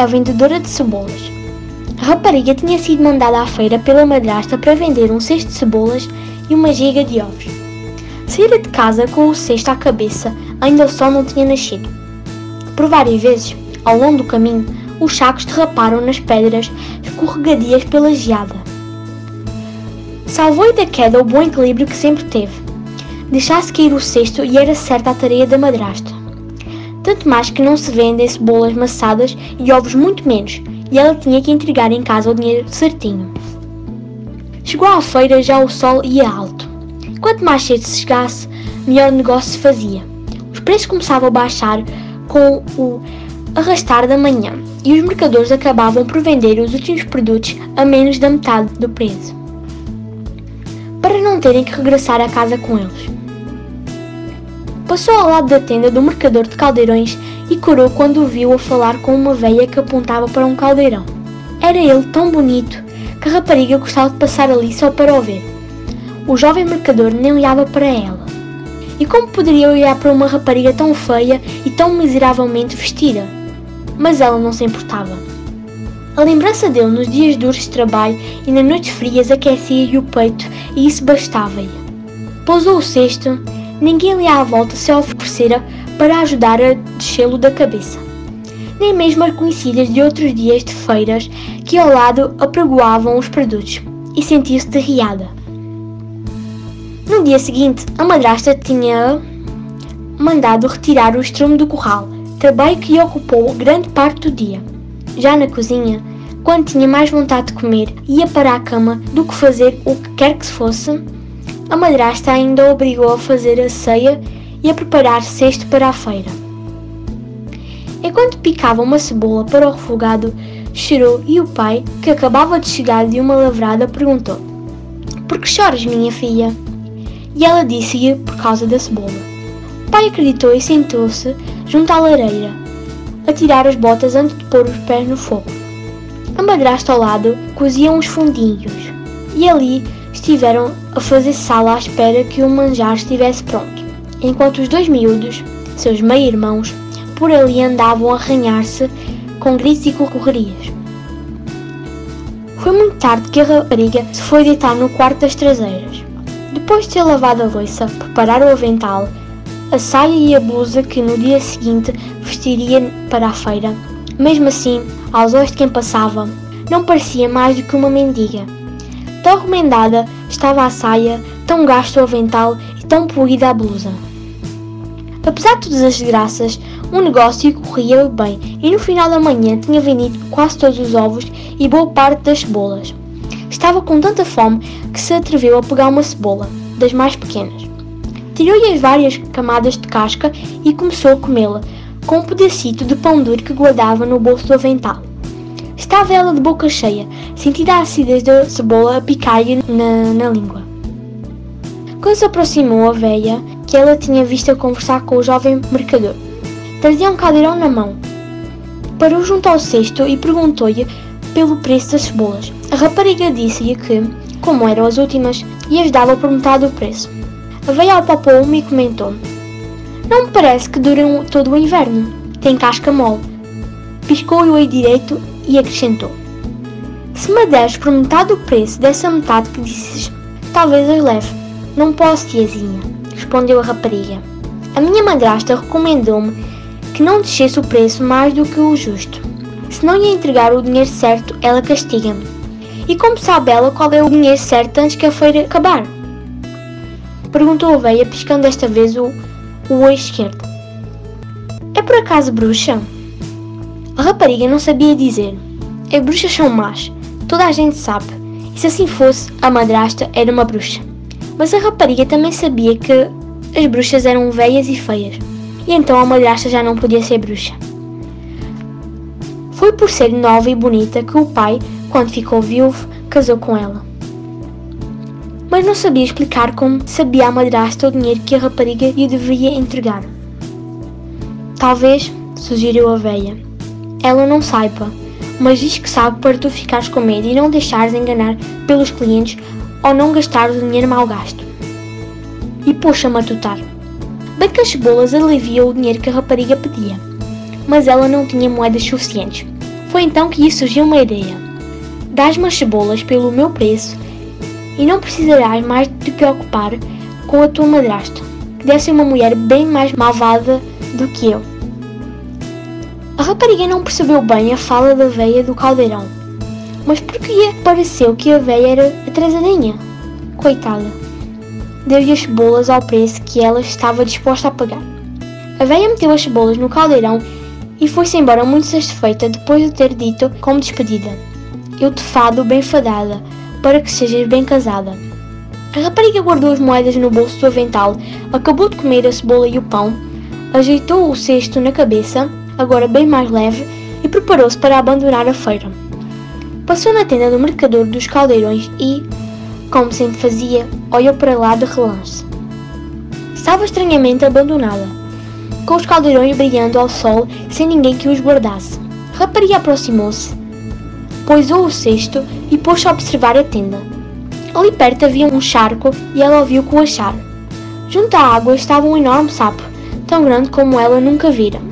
a vendedora de cebolas. A rapariga tinha sido mandada à feira pela madrasta para vender um cesto de cebolas e uma giga de ovos. Saíra de casa com o cesto à cabeça, ainda o sol não tinha nascido. Por várias vezes, ao longo do caminho, os sacos derraparam nas pedras escorregadias pela geada. Salvou-lhe da queda o bom equilíbrio que sempre teve. Deixasse cair o cesto e era certa a tarefa da madrasta. Tanto mais que não se vendem cebolas maçadas e ovos muito menos, e ela tinha que entregar em casa o dinheiro certinho. Chegou à feira já o sol ia alto. Quanto mais cedo se chegasse, melhor negócio se fazia. Os preços começavam a baixar com o arrastar da manhã e os mercadores acabavam por vender os últimos produtos a menos da metade do preço, para não terem que regressar a casa com eles. Passou ao lado da tenda do mercador de caldeirões e corou quando o viu a falar com uma velha que apontava para um caldeirão. Era ele tão bonito que a rapariga gostava de passar ali só para o ver. O jovem mercador nem olhava para ela. E como poderia olhar para uma rapariga tão feia e tão miseravelmente vestida? Mas ela não se importava. A lembrança dele nos dias duros de trabalho e nas noites frias aquecia-lhe o peito e isso bastava-lhe. Pousou o cesto, ninguém lhe à volta se oferecera para ajudar a descê-lo da cabeça. Nem mesmo as conhecidas de outros dias de feiras que ao lado apregoavam os produtos, e sentiu-se derriada. No dia seguinte, a madrasta tinha mandado retirar o estrume do curral, trabalho que ocupou grande parte do dia. Já na cozinha, quando tinha mais vontade de comer, ia para a cama do que fazer o que quer que se fosse, a madrasta ainda o obrigou a fazer a ceia e a preparar cesto para a feira. Enquanto picava uma cebola para o refogado, chorou e o pai, que acabava de chegar de uma lavrada, perguntou: Por que choras, minha filha? E ela disse-lhe por causa da cebola. O pai acreditou e sentou-se junto à lareira, a tirar as botas antes de pôr os pés no fogo. A madrasta ao lado cozia uns fundinhos e ali estiveram a fazer sala à espera que o manjar estivesse pronto, enquanto os dois miúdos, seus meio-irmãos, por ali andavam a arranhar-se com gritos e correrias. Foi muito tarde que a rapariga se foi deitar no quarto das traseiras. Depois de ter lavado a louça, preparar o avental, a saia e a blusa que no dia seguinte vestiria para a feira, mesmo assim, aos olhos de quem passava, não parecia mais do que uma mendiga. Tão remendada estava a saia, tão gasto o avental e tão poluída a blusa. Apesar de todas as desgraças, o negócio corria bem e no final da manhã tinha vendido quase todos os ovos e boa parte das cebolas. Estava com tanta fome que se atreveu a pegar uma cebola, das mais pequenas. Tirou-lhe as várias camadas de casca e começou a comê-la, com um pedacito de pão duro que guardava no bolso do avental. Estava ela de boca cheia, sentindo a acidez da cebola picar-lhe na, na língua. Quando se aproximou a velha, que ela tinha visto a conversar com o jovem mercador, trazia um caldeirão na mão. Parou junto ao cesto e perguntou-lhe pelo preço das cebolas. A rapariga disse-lhe que, como eram as últimas, e as dava por metade do preço. A velha apalpou-me e comentou: Não me parece que duram todo o inverno. Tem casca mole. Piscou-lhe o olho direito e acrescentou: Se me deres por metade do preço dessa metade que disses, talvez as leve. Não posso, tiazinha, respondeu a rapariga. A minha madrasta recomendou-me que não descesse o preço mais do que o justo. Se não lhe entregar o dinheiro certo, ela castiga-me. E como sabe ela qual é o dinheiro certo antes que a feira acabar? Perguntou a veia, piscando desta vez o, o olho esquerdo. É por acaso bruxa? A rapariga não sabia dizer. As bruxas são más, toda a gente sabe. E se assim fosse, a madrasta era uma bruxa. Mas a rapariga também sabia que as bruxas eram velhas e feias. E então a madrasta já não podia ser bruxa. Foi por ser nova e bonita que o pai, quando ficou viúvo, casou com ela mas não sabia explicar como sabia a madrasta o dinheiro que a rapariga lhe deveria entregar. Talvez, sugeriu a velha, ela não saiba, mas diz que sabe para tu ficares com medo e não deixares enganar pelos clientes ou não gastares o dinheiro mal gasto. E pôs-a matutar. Bem que as cebolas aliviam o dinheiro que a rapariga pedia, mas ela não tinha moedas suficientes. Foi então que lhe surgiu uma ideia. Dás-me as cebolas pelo meu preço e não precisarás mais te preocupar com a tua madrasta, que deve ser uma mulher bem mais malvada do que eu. A rapariga não percebeu bem a fala da veia do caldeirão, mas porque lhe pareceu que a veia era atrasadinha. Coitada. Deu-lhe as cebolas ao preço que ela estava disposta a pagar. A veia meteu as cebolas no caldeirão e foi-se embora muito satisfeita depois de ter dito como despedida: Eu te fado bem fadada, para que sejas bem casada. A rapariga guardou as moedas no bolso do avental, acabou de comer a cebola e o pão, ajeitou o cesto na cabeça, agora bem mais leve, e preparou-se para abandonar a feira. Passou na tenda do mercador dos caldeirões e, como sempre fazia, olhou para lá de relance. Estava estranhamente abandonada, com os caldeirões brilhando ao sol sem ninguém que os guardasse. A rapariga aproximou-se, poisou o cesto e pôs-se a observar a tenda. Ali perto havia um charco e ela ouviu coachar. Junto à água estava um enorme sapo, tão grande como ela nunca vira.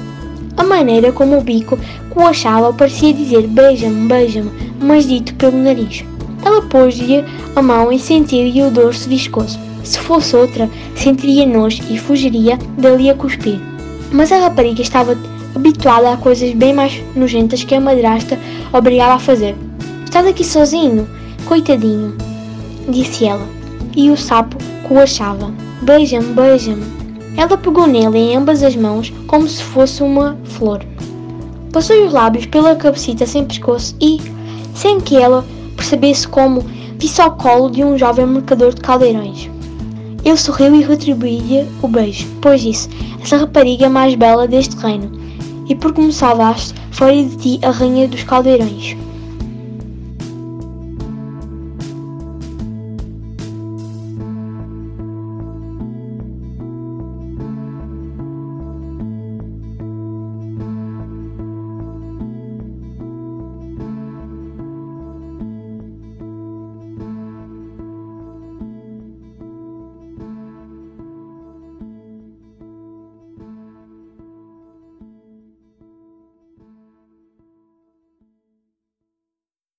A maneira como o bico coachava parecia dizer beija-me, beija-me, mas dito pelo nariz. Ela pôs-lhe a mão e sentiu-lhe o dorso viscoso. Se fosse outra, sentiria nojo e fugiria dali a cuspir. Mas a rapariga estava habituada a coisas bem mais nojentas que a madrasta obrigava a fazer. Estás aqui sozinho? Coitadinho, disse ela. E o sapo coachava. Beija-me, beija-me. Ela pegou nele em ambas as mãos como se fosse uma flor. Passou os lábios pela cabecita sem pescoço e, sem que ela percebesse como, visse ao colo de um jovem mercador de caldeirões. Ele sorriu e retribuiu-lhe o beijo, pois disse: Essa rapariga é mais bela deste reino, e porque me salvaste, farei de ti a rainha dos caldeirões.